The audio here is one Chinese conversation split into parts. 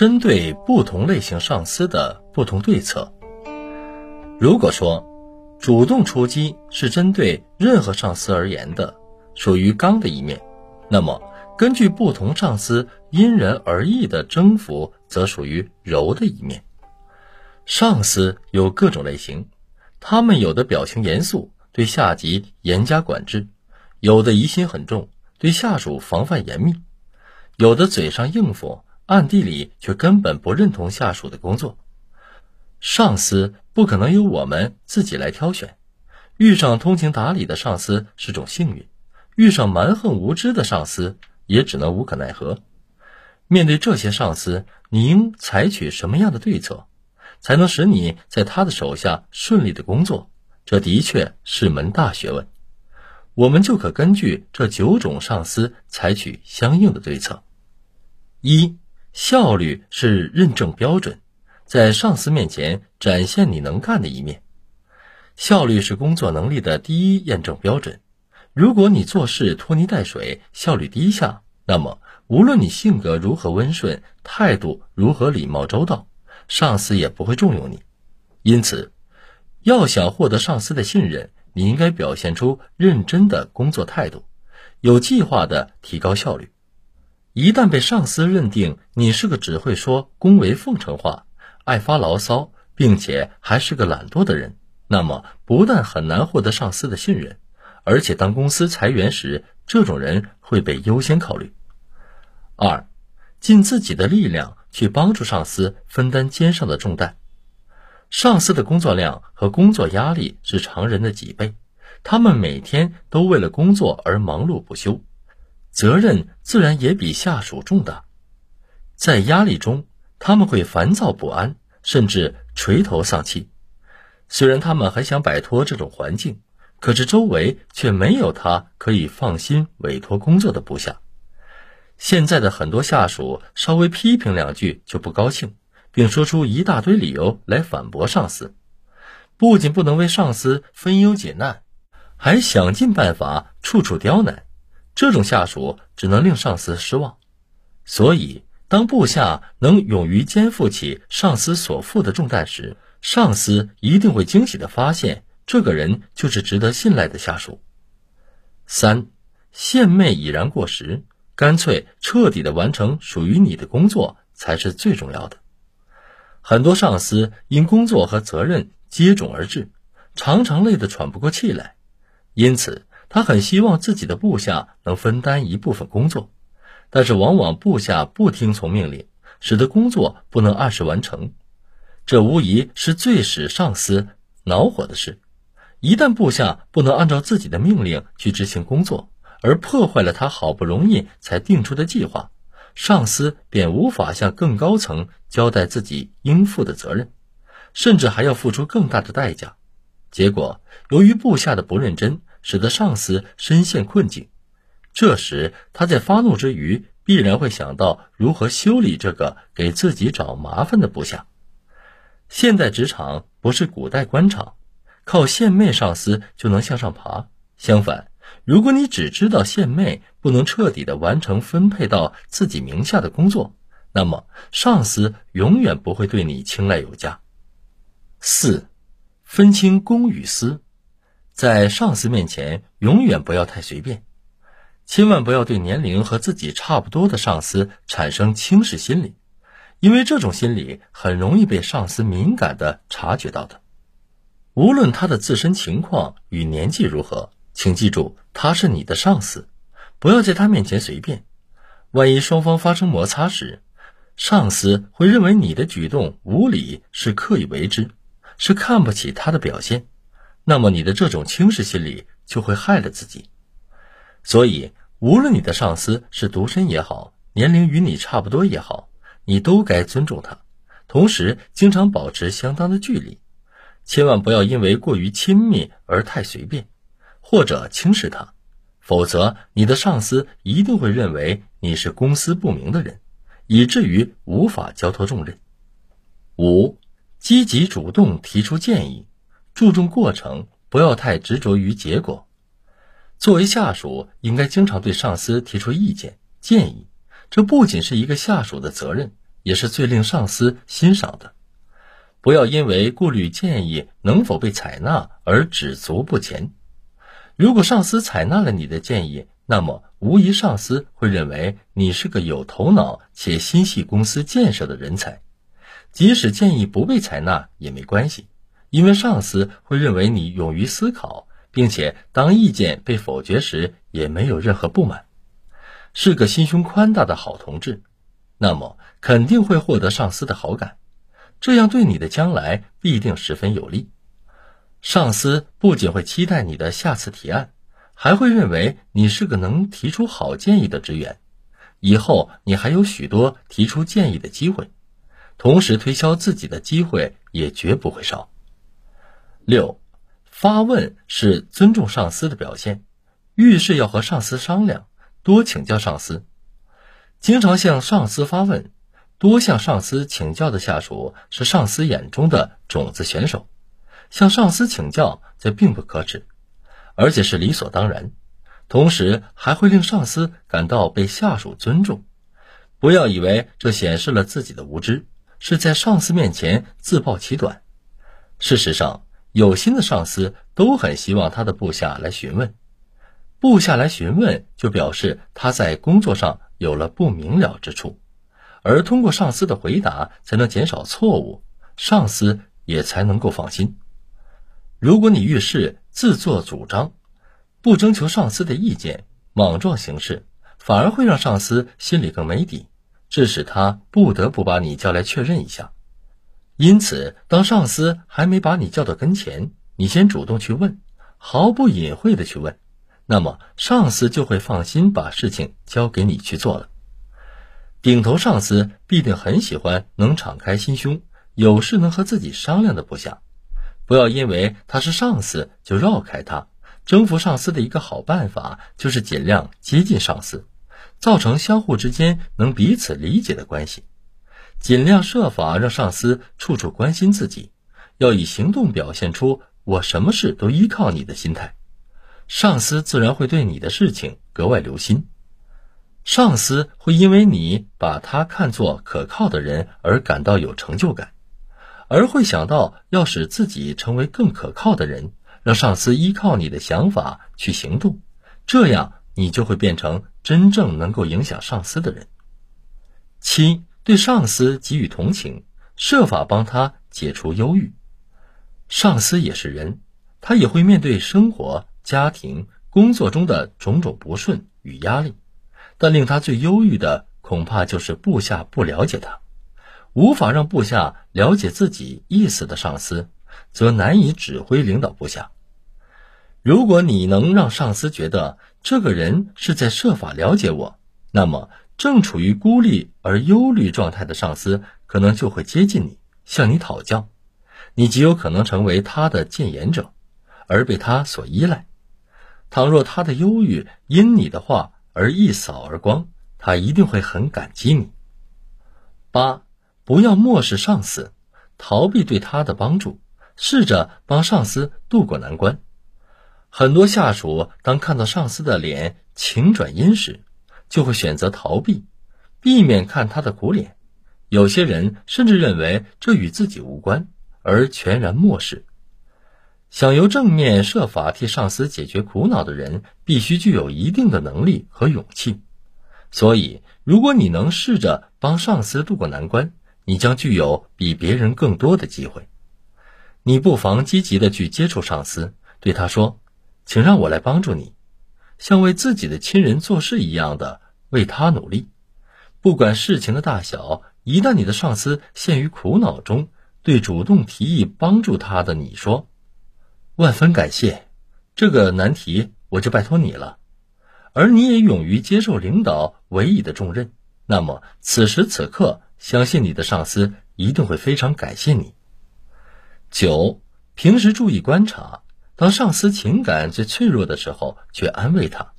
针对不同类型上司的不同对策。如果说主动出击是针对任何上司而言的，属于刚的一面，那么根据不同上司因人而异的征服，则属于柔的一面。上司有各种类型，他们有的表情严肃，对下级严加管制；有的疑心很重，对下属防范严密；有的嘴上应付，暗地里却根本不认同下属的工作。上司不可能由我们自己来挑选，遇上通情达理的上司是种幸运，遇上蛮横无知的上司也只能无可奈何。面对这些上司，你应采取什么样的对策，才能使你在他的手下顺利的工作？这的确是门大学问。我们就可根据这九种上司采取相应的对策。一、效率是认证标准。在上司面前展现你能干的一面，效率是工作能力的第一验证标准。如果你做事拖泥带水，效率低下，那么无论你性格如何温顺，态度如何礼貌周到，上司也不会重用你。因此，要想获得上司的信任，你应该表现出认真的工作态度，有计划的提高效率。一旦被上司认定你是个只会说恭维奉承话，爱发牢骚，并且还是个懒惰的人，那么不但很难获得上司的信任，而且当公司裁员时，这种人会被优先考虑。二，尽自己的力量去帮助上司分担肩上的重担。上司的工作量和工作压力是常人的几倍，他们每天都为了工作而忙碌不休，责任自然也比下属重大。在压力中。他们会烦躁不安，甚至垂头丧气。虽然他们很想摆脱这种环境，可是周围却没有他可以放心委托工作的部下。现在的很多下属稍微批评两句就不高兴，并说出一大堆理由来反驳上司，不仅不能为上司分忧解难，还想尽办法处处刁难。这种下属只能令上司失望。所以。当部下能勇于肩负起上司所负的重担时，上司一定会惊喜的发现，这个人就是值得信赖的下属。三，献媚已然过时，干脆彻底的完成属于你的工作才是最重要的。很多上司因工作和责任接踵而至，常常累得喘不过气来，因此他很希望自己的部下能分担一部分工作。但是往往部下不听从命令，使得工作不能按时完成，这无疑是最使上司恼火的事。一旦部下不能按照自己的命令去执行工作，而破坏了他好不容易才定出的计划，上司便无法向更高层交代自己应负的责任，甚至还要付出更大的代价。结果，由于部下的不认真，使得上司深陷困境。这时，他在发怒之余，必然会想到如何修理这个给自己找麻烦的部下。现代职场不是古代官场，靠献媚上司就能向上爬。相反，如果你只知道献媚，不能彻底的完成分配到自己名下的工作，那么上司永远不会对你青睐有加。四，分清公与私，在上司面前永远不要太随便。千万不要对年龄和自己差不多的上司产生轻视心理，因为这种心理很容易被上司敏感的察觉到的。无论他的自身情况与年纪如何，请记住他是你的上司，不要在他面前随便。万一双方发生摩擦时，上司会认为你的举动无理，是刻意为之，是看不起他的表现，那么你的这种轻视心理就会害了自己。所以。无论你的上司是独身也好，年龄与你差不多也好，你都该尊重他，同时经常保持相当的距离，千万不要因为过于亲密而太随便，或者轻视他，否则你的上司一定会认为你是公私不明的人，以至于无法交托重任。五，积极主动提出建议，注重过程，不要太执着于结果。作为下属，应该经常对上司提出意见建议，这不仅是一个下属的责任，也是最令上司欣赏的。不要因为顾虑建议能否被采纳而止足不前。如果上司采纳了你的建议，那么无疑上司会认为你是个有头脑且心系公司建设的人才。即使建议不被采纳也没关系，因为上司会认为你勇于思考，并且当意见被否决时也没有任何不满，是个心胸宽大的好同志。那么肯定会获得上司的好感，这样对你的将来必定十分有利。上司不仅会期待你的下次提案，还会认为你是个能提出好建议的职员，以后你还有许多提出建议的机会，同时推销自己的机会也绝不会少。六，发问是尊重上司的表现，遇事要和上司商量，多请教上司。经常向上司发问、多向上司请教的下属，是上司眼中的种子选手。向上司请教，这并不可耻，而且是理所当然。同时，还会令上司感到被下属尊重。不要以为这显示了自己的无知，是在上司面前自暴其短。事实上，有心的上司都很希望他的部下来询问。部下来询问，就表示他在工作上。有了不明了之处，而通过上司的回答才能减少错误，上司也才能够放心。如果你遇事自作主张，不征求上司的意见，莽撞行事，反而会让上司心里更没底，致使他不得不把你叫来确认一下。因此，当上司还没把你叫到跟前，你先主动去问，毫不隐晦的去问。那么上司就会放心把事情交给你去做了。顶头上司必定很喜欢能敞开心胸、有事能和自己商量的部下。不要因为他是上司就绕开他。征服上司的一个好办法就是尽量接近上司，造成相互之间能彼此理解的关系。尽量设法让上司处处关心自己，要以行动表现出我什么事都依靠你的心态。上司自然会对你的事情格外留心，上司会因为你把他看作可靠的人而感到有成就感，而会想到要使自己成为更可靠的人，让上司依靠你的想法去行动，这样你就会变成真正能够影响上司的人。七，对上司给予同情，设法帮他解除忧郁。上司也是人，他也会面对生活。家庭工作中的种种不顺与压力，但令他最忧郁的恐怕就是部下不了解他，无法让部下了解自己意思的上司，则难以指挥领导部下。如果你能让上司觉得这个人是在设法了解我，那么正处于孤立而忧虑状态的上司可能就会接近你，向你讨教，你极有可能成为他的谏言者，而被他所依赖。倘若他的忧郁因你的话而一扫而光，他一定会很感激你。八，不要漠视上司，逃避对他的帮助，试着帮上司渡过难关。很多下属当看到上司的脸晴转阴时，就会选择逃避，避免看他的苦脸。有些人甚至认为这与自己无关，而全然漠视。想由正面设法替上司解决苦恼的人，必须具有一定的能力和勇气。所以，如果你能试着帮上司渡过难关，你将具有比别人更多的机会。你不妨积极的去接触上司，对他说：“请让我来帮助你，像为自己的亲人做事一样的为他努力。不管事情的大小，一旦你的上司陷于苦恼中，对主动提议帮助他的你说。”万分感谢，这个难题我就拜托你了，而你也勇于接受领导委以的重任，那么此时此刻，相信你的上司一定会非常感谢你。九，平时注意观察，当上司情感最脆弱的时候，去安慰他。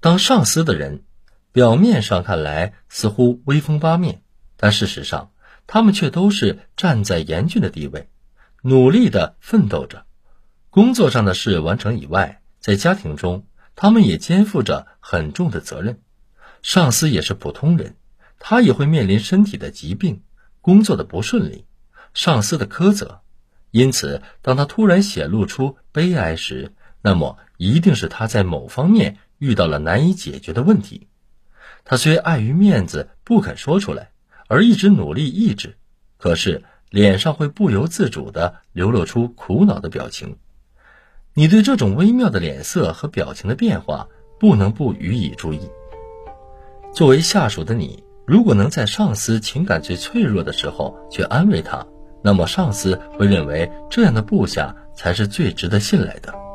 当上司的人，表面上看来似乎威风八面，但事实上，他们却都是站在严峻的地位，努力的奋斗着。工作上的事完成以外，在家庭中，他们也肩负着很重的责任。上司也是普通人，他也会面临身体的疾病、工作的不顺利、上司的苛责。因此，当他突然显露出悲哀时，那么一定是他在某方面遇到了难以解决的问题。他虽碍于面子不肯说出来，而一直努力抑制，可是脸上会不由自主地流露出苦恼的表情。你对这种微妙的脸色和表情的变化，不能不予以注意。作为下属的你，如果能在上司情感最脆弱的时候去安慰他，那么上司会认为这样的部下才是最值得信赖的。